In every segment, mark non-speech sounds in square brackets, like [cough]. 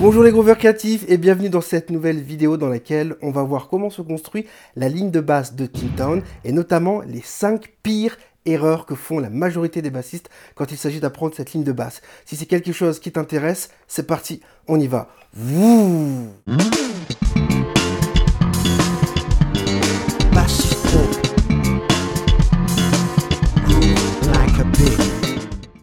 Bonjour les grooveurs créatifs et bienvenue dans cette nouvelle vidéo dans laquelle on va voir comment se construit la ligne de basse de Town et notamment les 5 pires erreurs que font la majorité des bassistes quand il s'agit d'apprendre cette ligne de basse. Si c'est quelque chose qui t'intéresse, c'est parti, on y va.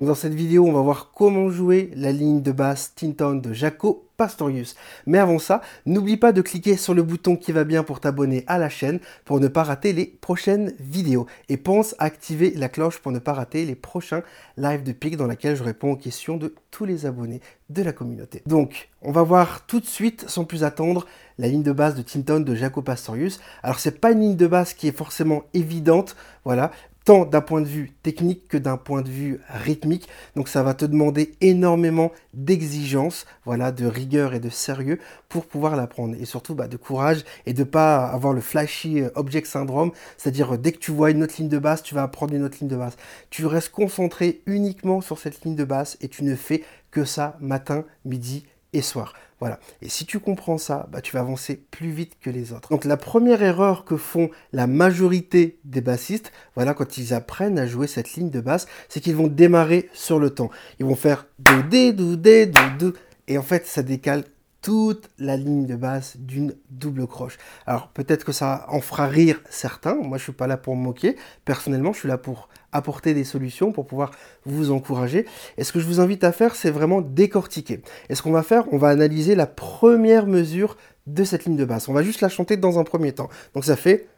Dans cette vidéo, on va voir comment jouer la ligne de basse Tinton de Jaco Pastorius. Mais avant ça, n'oublie pas de cliquer sur le bouton qui va bien pour t'abonner à la chaîne pour ne pas rater les prochaines vidéos. Et pense à activer la cloche pour ne pas rater les prochains lives de PIC dans lesquels je réponds aux questions de tous les abonnés de la communauté. Donc, on va voir tout de suite, sans plus attendre, la ligne de basse de Tinton de Jaco Pastorius. Alors, c'est pas une ligne de basse qui est forcément évidente, voilà, tant d'un point de vue technique que d'un point de vue rythmique. Donc ça va te demander énormément d'exigence, voilà, de rigueur et de sérieux pour pouvoir l'apprendre. Et surtout bah, de courage et de pas avoir le flashy euh, object syndrome, c'est-à-dire euh, dès que tu vois une autre ligne de basse, tu vas apprendre une autre ligne de basse. Tu restes concentré uniquement sur cette ligne de basse et tu ne fais que ça matin, midi et soir. Voilà. Et si tu comprends ça, bah, tu vas avancer plus vite que les autres. Donc la première erreur que font la majorité des bassistes, voilà, quand ils apprennent à jouer cette ligne de basse, c'est qu'ils vont démarrer sur le temps. Ils vont faire do dé do dé do do et en fait ça décale toute la ligne de basse d'une double croche. Alors peut-être que ça en fera rire certains, moi je suis pas là pour me moquer, personnellement je suis là pour apporter des solutions, pour pouvoir vous encourager. Et ce que je vous invite à faire, c'est vraiment décortiquer. Et ce qu'on va faire, on va analyser la première mesure de cette ligne de basse. On va juste la chanter dans un premier temps. Donc ça fait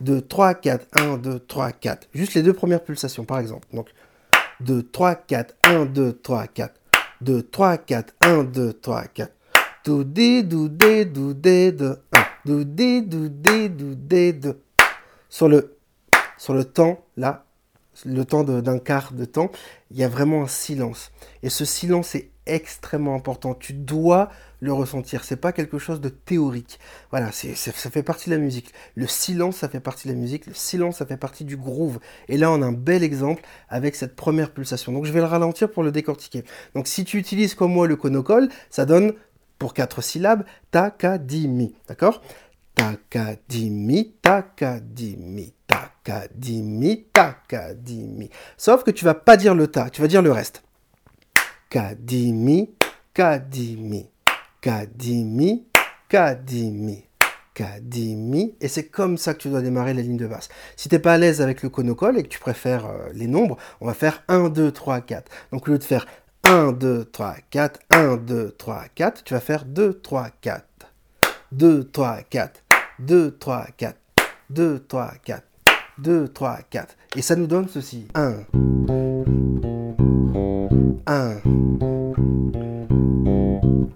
2, 3, 4, 1, 2, 3, 4. Juste les deux premières pulsations par exemple. Donc 2, 3, 4, 1, 2, 3, 4. 2, 3, 4, 1, 2, 3, 4. Do dé, do dé, do dé, de 1. Do dé, do dé, do dé, de. Sur le, sur le temps, là, le temps d'un quart de temps, il y a vraiment un silence. Et ce silence est extrêmement important. Tu dois le ressentir. C'est pas quelque chose de théorique. Voilà, ça fait partie de la musique. Le silence, ça fait partie de la musique. Le silence, ça fait partie du groove. Et là, on a un bel exemple avec cette première pulsation. Donc, je vais le ralentir pour le décortiquer. Donc, si tu utilises comme moi le conocole, ça donne pour quatre syllabes, takadimi, d'accord? Takadimi, takadimi, takadimi, takadimi. Sauf que tu vas pas dire le ta, tu vas dire le reste. Kadimi, kadimi, kadimi, kadimi, kadimi. Et c'est comme ça que tu dois démarrer la ligne de basse. Si tu n'es pas à l'aise avec le conocole et que tu préfères euh, les nombres, on va faire 1, 2, 3, 4. Donc au lieu de faire 1, 2, 3, 4, 1, 2, 3, 4, tu vas faire 2, 3, 4. 2, 3, 4. 2, 3, 4. 2, 3, 4. 2, 3, 4. Et ça nous donne ceci. 1. 1.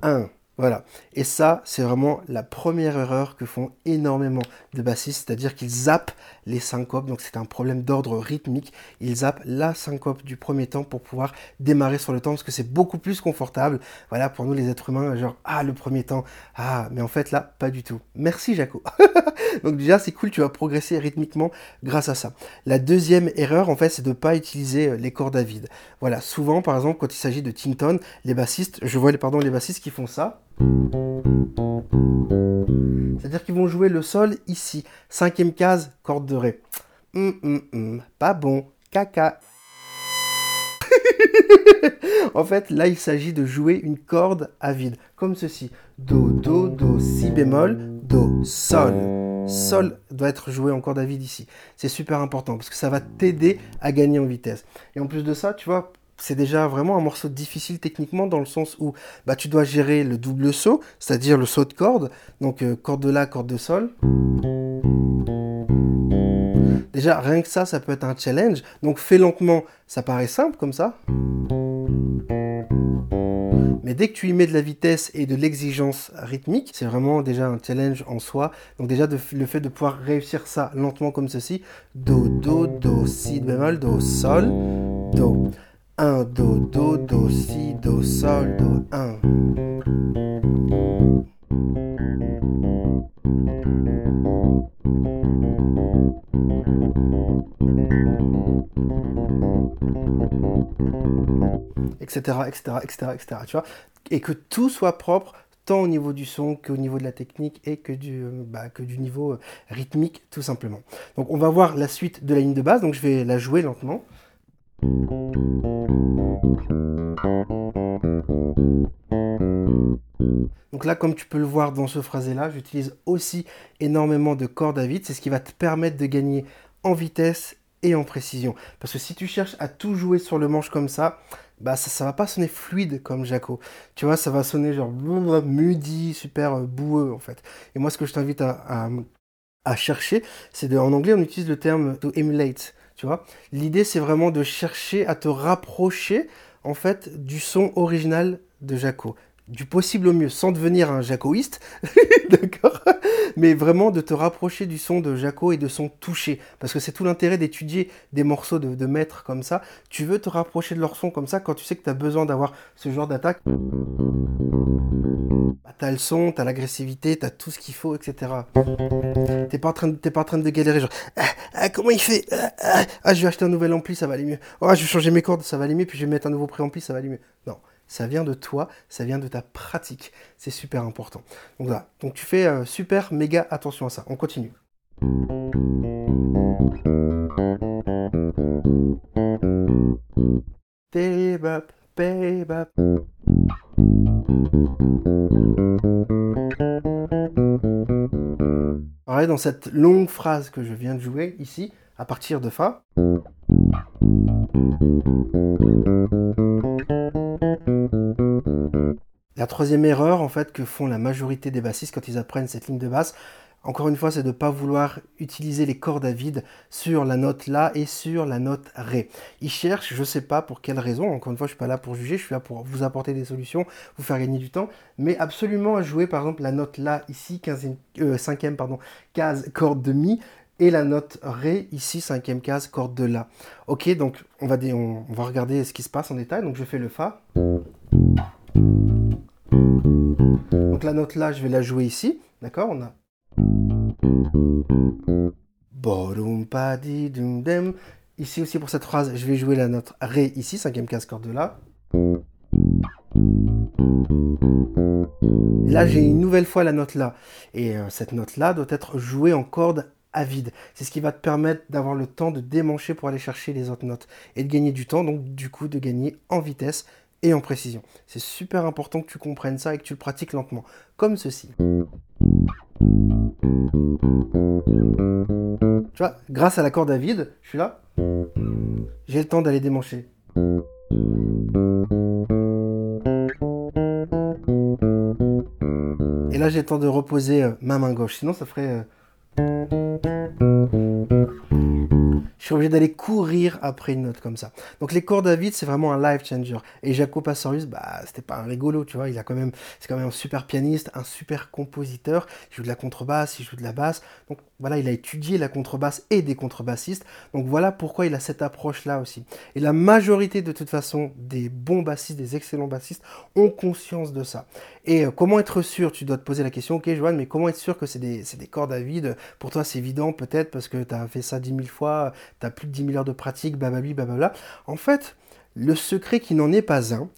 1. Voilà. Et ça, c'est vraiment la première erreur que font énormément de bassistes, c'est-à-dire qu'ils zappent les syncopes. Donc c'est un problème d'ordre rythmique. Ils zappent la syncope du premier temps pour pouvoir démarrer sur le temps parce que c'est beaucoup plus confortable. Voilà, pour nous les êtres humains, genre ah le premier temps, ah mais en fait là pas du tout. Merci Jaco. [laughs] donc déjà c'est cool, tu vas progresser rythmiquement grâce à ça. La deuxième erreur en fait, c'est de ne pas utiliser euh, les cordes à vide. Voilà, souvent par exemple quand il s'agit de Tinton, les bassistes, je vois les pardon les bassistes qui font ça. C'est-à-dire qu'ils vont jouer le sol ici. Cinquième case, corde de Ré. Hum, hum, hum. Pas bon. Caca. [laughs] en fait, là, il s'agit de jouer une corde à vide, comme ceci. Do, do, do, si bémol, do, sol. Sol doit être joué en corde à vide ici. C'est super important parce que ça va t'aider à gagner en vitesse. Et en plus de ça, tu vois, c'est déjà vraiment un morceau difficile techniquement dans le sens où bah, tu dois gérer le double saut, c'est-à-dire le saut de corde, donc euh, corde de la, corde de sol. Déjà, rien que ça, ça peut être un challenge. Donc fais lentement, ça paraît simple comme ça. Mais dès que tu y mets de la vitesse et de l'exigence rythmique, c'est vraiment déjà un challenge en soi. Donc déjà le fait de pouvoir réussir ça lentement comme ceci. Do, do, do, si bémol, do, sol, do. 1, Do, Do, Do, Si, Do, Sol, Do, 1. Etc, etc, etc, etc, tu vois. Et que tout soit propre, tant au niveau du son qu'au niveau de la technique et que du, euh, bah, que du niveau euh, rythmique tout simplement. Donc on va voir la suite de la ligne de base, donc je vais la jouer lentement. Donc là, comme tu peux le voir dans ce phrasé-là, j'utilise aussi énormément de cordes à vide. C'est ce qui va te permettre de gagner en vitesse et en précision. Parce que si tu cherches à tout jouer sur le manche comme ça, bah ça, ça va pas sonner fluide comme Jaco. Tu vois, ça va sonner genre [laughs] mudi, super euh, boueux en fait. Et moi, ce que je t'invite à, à, chercher, c'est en anglais, on utilise le terme to emulate. Tu vois, l'idée c'est vraiment de chercher à te rapprocher en fait du son original de Jaco du possible au mieux, sans devenir un jacoïste, [laughs] d'accord Mais vraiment de te rapprocher du son de Jaco et de son toucher. Parce que c'est tout l'intérêt d'étudier des morceaux de, de maîtres comme ça. Tu veux te rapprocher de leur son comme ça quand tu sais que tu as besoin d'avoir ce genre d'attaque? Bah, t'as le son, t'as l'agressivité, t'as tout ce qu'il faut, etc. T'es pas, en train de, pas en train de galérer, genre, ah, ah, comment il fait? Ah, ah, ah, je vais acheter un nouvel ampli, ça va aller mieux. Oh, je vais changer mes cordes, ça va aller mieux, puis je vais mettre un nouveau préampli, ça va aller mieux. Non ça vient de toi, ça vient de ta pratique. C'est super important. Donc voilà, donc tu fais euh, super méga attention à ça. On continue. Pareil, dans cette longue phrase que je viens de jouer ici, à partir de Fa. La troisième erreur en fait que font la majorité des bassistes quand ils apprennent cette ligne de basse, encore une fois, c'est de ne pas vouloir utiliser les cordes à vide sur la note La et sur la note Ré. Ils cherchent, je ne sais pas pour quelle raison, encore une fois, je ne suis pas là pour juger, je suis là pour vous apporter des solutions, vous faire gagner du temps, mais absolument à jouer par exemple la note La ici, 15 euh, cinquième pardon, case corde de Mi, et la note Ré, ici, cinquième case, corde de La. Ok, donc on va, on, va regarder ce qui se passe en détail. Donc je fais le Fa. Donc la note La, je vais la jouer ici. D'accord On a... Ici aussi pour cette phrase, je vais jouer la note Ré ici, cinquième case, corde. Et là, j'ai une nouvelle fois la note La. Et euh, cette note-là doit être jouée en corde vide. C'est ce qui va te permettre d'avoir le temps de démancher pour aller chercher les autres notes et de gagner du temps, donc du coup de gagner en vitesse et en précision. C'est super important que tu comprennes ça et que tu le pratiques lentement, comme ceci. Tu vois, grâce à la corde à vide, je suis là, j'ai le temps d'aller démancher. Et là, j'ai le temps de reposer euh, ma main gauche, sinon ça ferait... je suis obligé d'aller courir après une note comme ça. Donc les cordes à vide, c'est vraiment un life changer. Et Jaco Pastorius, bah, c'était pas un rigolo, tu vois. Il a quand même, c'est quand même un super pianiste, un super compositeur. Il joue de la contrebasse, il joue de la basse. Donc voilà, il a étudié la contrebasse et des contrebassistes. Donc voilà pourquoi il a cette approche-là aussi. Et la majorité de toute façon des bons bassistes, des excellents bassistes ont conscience de ça. Et euh, comment être sûr? Tu dois te poser la question, ok Joanne, mais comment être sûr que c'est des, des, cordes à vide Pour toi c'est évident peut-être parce que tu as fait ça 10 000 fois, tu as plus de 10 000 heures de pratique, bababli, bababla. En fait, le secret qui n'en est pas un,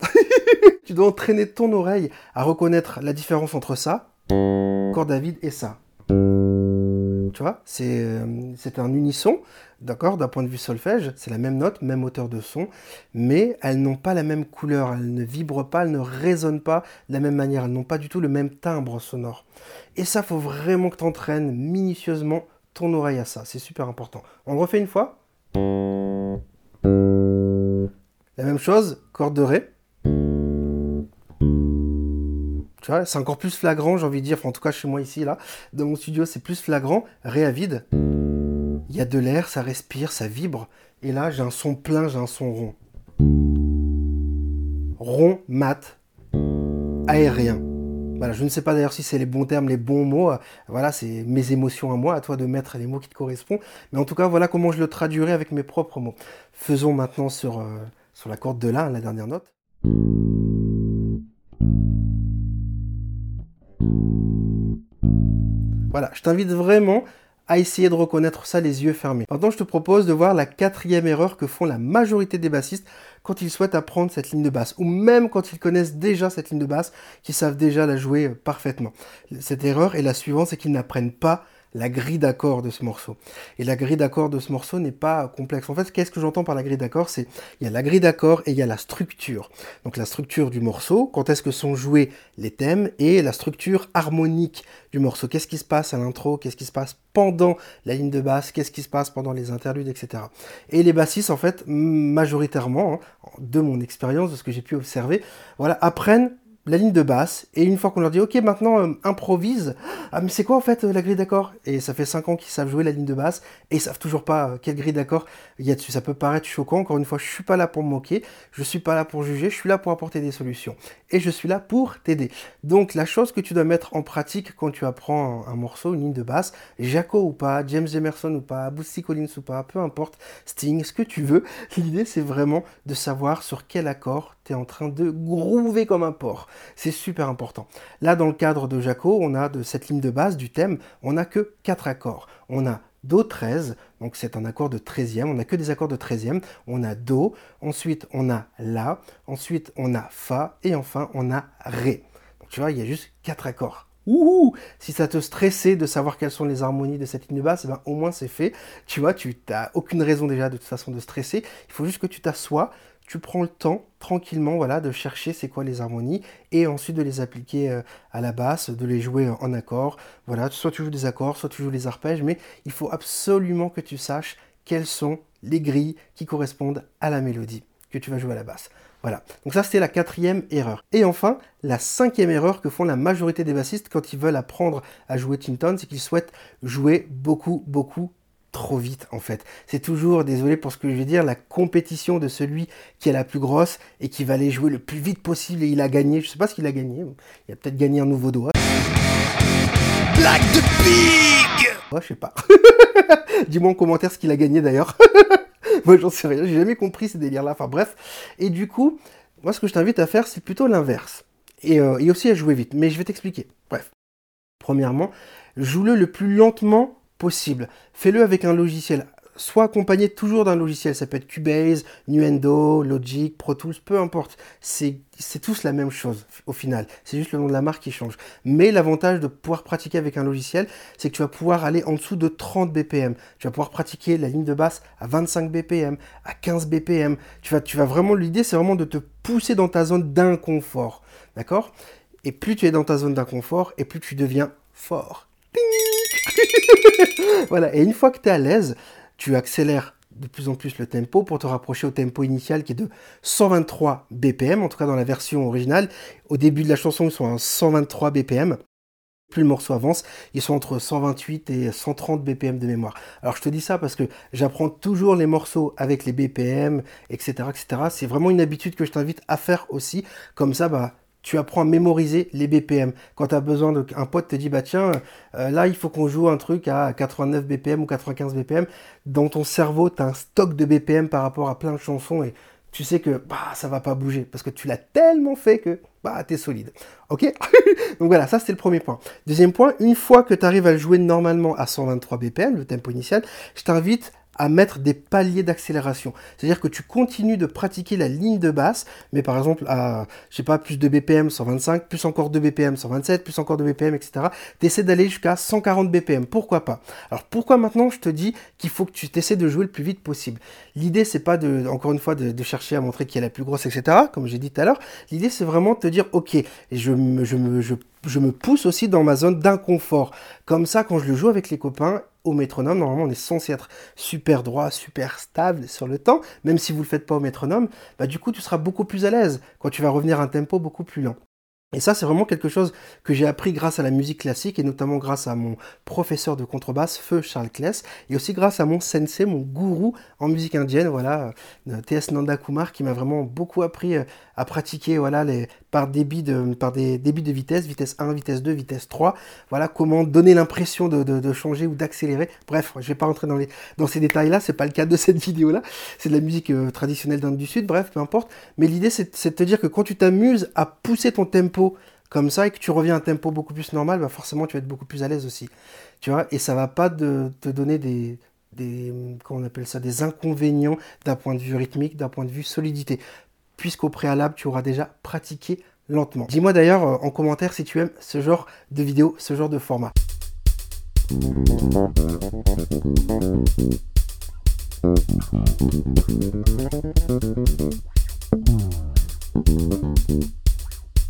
[laughs] tu dois entraîner ton oreille à reconnaître la différence entre ça, corde vide, et ça. Tu vois, euh, c'est un unisson, d'accord, d'un point de vue solfège, c'est la même note, même hauteur de son, mais elles n'ont pas la même couleur, elles ne vibrent pas, elles ne résonnent pas de la même manière, elles n'ont pas du tout le même timbre sonore. Et ça, faut vraiment que tu entraînes minutieusement ton oreille à ça, c'est super important. On le refait une fois La même chose, corde de Ré c'est encore plus flagrant, j'ai envie de dire, en tout cas chez moi ici, là, dans mon studio, c'est plus flagrant, ré à vide. Il y a de l'air, ça respire, ça vibre. Et là, j'ai un son plein, j'ai un son rond. Rond, mat, aérien. Voilà, je ne sais pas d'ailleurs si c'est les bons termes, les bons mots. Voilà, c'est mes émotions à moi, à toi de mettre les mots qui te correspondent. Mais en tout cas, voilà comment je le traduirai avec mes propres mots. Faisons maintenant sur, euh, sur la corde de La, la dernière note. Voilà, je t'invite vraiment à essayer de reconnaître ça les yeux fermés. Maintenant, je te propose de voir la quatrième erreur que font la majorité des bassistes quand ils souhaitent apprendre cette ligne de basse, ou même quand ils connaissent déjà cette ligne de basse, qu'ils savent déjà la jouer euh, parfaitement. Cette erreur est la suivante, c'est qu'ils n'apprennent pas la grille d'accords de ce morceau. Et la grille d'accords de ce morceau n'est pas complexe. En fait, qu'est-ce que j'entends par la grille d'accords? C'est il y a la grille d'accords et il y a la structure. Donc la structure du morceau, quand est-ce que sont joués les thèmes et la structure harmonique du morceau. Qu'est-ce qui se passe à l'intro? Qu'est-ce qui se passe pendant la ligne de basse? Qu'est-ce qui se passe pendant les interludes, etc. Et les bassistes, en fait, majoritairement, hein, de mon expérience, de ce que j'ai pu observer, voilà, apprennent la ligne de basse, et une fois qu'on leur dit, ok, maintenant euh, improvise, ah mais c'est quoi en fait euh, la grille d'accord? Et ça fait 5 ans qu'ils savent jouer la ligne de basse, et ils savent toujours pas euh, quelle grille d'accord il y a dessus. Ça peut paraître choquant, encore une fois, je suis pas là pour me moquer, je suis pas là pour juger, je suis là pour apporter des solutions. Et je suis là pour t'aider. Donc la chose que tu dois mettre en pratique quand tu apprends un, morceau, une ligne de basse, Jaco ou pas, James Emerson ou pas, Bootsy Collins ou pas, peu importe, Sting, ce que tu veux, [laughs] l'idée c'est vraiment de savoir sur quel accord tu es en train de groover comme un porc. C'est super important. Là, dans le cadre de Jaco, on a de cette ligne de base du thème, on n'a que 4 accords. On a Do 13, donc c'est un accord de 13e, on n'a que des accords de 13e, on a Do, ensuite on a La, ensuite on a Fa, et enfin on a Ré. Donc tu vois, il y a juste 4 accords. Ouh si ça te stressait de savoir quelles sont les harmonies de cette ligne de basse, eh ben, au moins c'est fait. Tu vois, tu n'as aucune raison déjà de toute façon de stresser. Il faut juste que tu t'assoies, tu prends le temps tranquillement voilà, de chercher c'est quoi les harmonies et ensuite de les appliquer euh, à la basse, de les jouer en accord. Voilà, soit tu joues des accords, soit tu joues des arpèges, mais il faut absolument que tu saches quelles sont les grilles qui correspondent à la mélodie que tu vas jouer à la basse. Voilà, donc ça c'était la quatrième erreur. Et enfin, la cinquième erreur que font la majorité des bassistes quand ils veulent apprendre à jouer Tinton, c'est qu'ils souhaitent jouer beaucoup, beaucoup trop vite en fait. C'est toujours, désolé pour ce que je vais dire, la compétition de celui qui est la plus grosse et qui va aller jouer le plus vite possible et il a gagné. Je sais pas ce qu'il a gagné. Il a peut-être gagné un nouveau doigt. Black de Pig Ouais, je sais pas. [laughs] Dis-moi en commentaire ce qu'il a gagné d'ailleurs. [laughs] moi j'en sais rien, j'ai jamais compris ces délires là. Enfin bref. Et du coup, moi ce que je t'invite à faire, c'est plutôt l'inverse. Et, euh, et aussi à jouer vite. Mais je vais t'expliquer. Bref. Premièrement, joue-le le plus lentement possible. Fais-le avec un logiciel. Soit accompagné toujours d'un logiciel. Ça peut être Cubase, Nuendo, Logic, Pro Tools, peu importe. C'est tous la même chose au final. C'est juste le nom de la marque qui change. Mais l'avantage de pouvoir pratiquer avec un logiciel, c'est que tu vas pouvoir aller en dessous de 30 BPM. Tu vas pouvoir pratiquer la ligne de basse à 25 BPM, à 15 BPM. Tu vas, tu vas vraiment, l'idée, c'est vraiment de te pousser dans ta zone d'inconfort. D'accord? Et plus tu es dans ta zone d'inconfort, et plus tu deviens fort. [laughs] voilà, et une fois que tu es à l'aise, tu accélères de plus en plus le tempo pour te rapprocher au tempo initial qui est de 123 BPM, en tout cas dans la version originale. Au début de la chanson, ils sont à 123 BPM. Plus le morceau avance, ils sont entre 128 et 130 BPM de mémoire. Alors je te dis ça parce que j'apprends toujours les morceaux avec les BPM, etc. etc. C'est vraiment une habitude que je t'invite à faire aussi. Comme ça, bah, tu apprends à mémoriser les BPM. Quand tu as besoin de... Un pote te dit, bah tiens, euh, là, il faut qu'on joue un truc à 89 BPM ou 95 BPM. Dans ton cerveau, tu as un stock de BPM par rapport à plein de chansons et tu sais que bah, ça va pas bouger parce que tu l'as tellement fait que bah, tu es solide. Ok? [laughs] Donc voilà, ça c'est le premier point. Deuxième point, une fois que tu arrives à le jouer normalement à 123 BPM, le tempo initial, je t'invite à mettre des paliers d'accélération. C'est-à-dire que tu continues de pratiquer la ligne de basse, mais par exemple à, je sais pas, plus de BPM 125, plus encore de BPM 127, plus encore de BPM, etc. Tu essaies d'aller jusqu'à 140 BPM. Pourquoi pas? Alors pourquoi maintenant je te dis qu'il faut que tu t'essaies de jouer le plus vite possible? L'idée c'est pas de, encore une fois, de, chercher à montrer qui est la plus grosse, etc. Comme j'ai dit tout à l'heure. L'idée c'est vraiment de te dire, ok, je me, je me, je je me pousse aussi dans ma zone d'inconfort. Comme ça, quand je le joue avec les copains au métronome, normalement on est censé être super droit, super stable sur le temps, même si vous ne le faites pas au métronome, bah du coup tu seras beaucoup plus à l'aise quand tu vas revenir à un tempo beaucoup plus lent. Et ça, c'est vraiment quelque chose que j'ai appris grâce à la musique classique et notamment grâce à mon professeur de contrebasse, Feu Charles Kless, et aussi grâce à mon sensei, mon gourou en musique indienne, voilà, euh, T.S. Nanda Kumar, qui m'a vraiment beaucoup appris euh, à pratiquer, voilà, par, des débits de vitesse, vitesse 1, vitesse 2, vitesse 3, voilà, comment donner l'impression de, changer ou d'accélérer. Bref, je vais pas rentrer dans ces détails-là, c'est pas le cas de [laughs] cette vidéo-là, c'est de la musique euh, traditionnelle d'Inde du Sud, bref, peu importe. Mais l'idée, c'est de te dire que quand tu t'amuses à pousser ton tempo, comme ça et que tu reviens à un tempo beaucoup plus normal, bah forcément tu vas être beaucoup plus à l'aise aussi. Tu vois, et ça va pas te donner des, des, comment on appelle ça, des inconvénients d'un point de vue rythmique, d'un point de vue solidité, puisqu'au préalable tu auras déjà pratiqué lentement. Dis-moi d'ailleurs euh, en commentaire si tu aimes ce genre de vidéo, ce genre de format.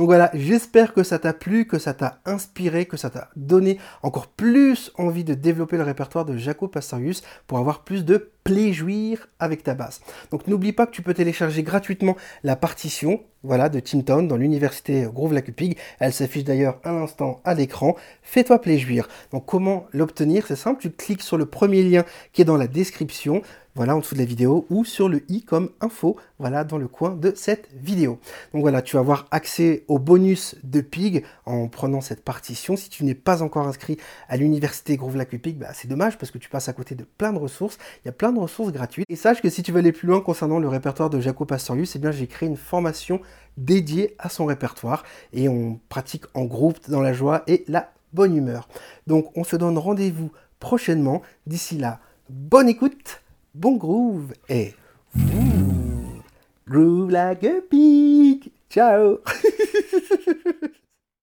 Donc voilà, j'espère que ça t'a plu, que ça t'a inspiré, que ça t'a donné encore plus envie de développer le répertoire de Jaco Pastorius pour avoir plus de plaisir avec ta basse. Donc n'oublie pas que tu peux télécharger gratuitement la partition voilà, de Town dans l'université Groove Lacupig. Elle s'affiche d'ailleurs un instant à l'écran. Fais-toi plaisir. Donc comment l'obtenir? C'est simple, tu cliques sur le premier lien qui est dans la description voilà, en dessous de la vidéo, ou sur le i comme info, voilà, dans le coin de cette vidéo. Donc voilà, tu vas avoir accès au bonus de Pig en prenant cette partition. Si tu n'es pas encore inscrit à l'université Groove Lac Pig, bah, c'est dommage parce que tu passes à côté de plein de ressources. Il y a plein de ressources gratuites. Et sache que si tu veux aller plus loin concernant le répertoire de Jaco Pastorius, eh bien j'ai créé une formation dédiée à son répertoire et on pratique en groupe dans la joie et la bonne humeur. Donc on se donne rendez-vous prochainement. D'ici là, bonne écoute bon groove et groove like a pig. Ciao [laughs]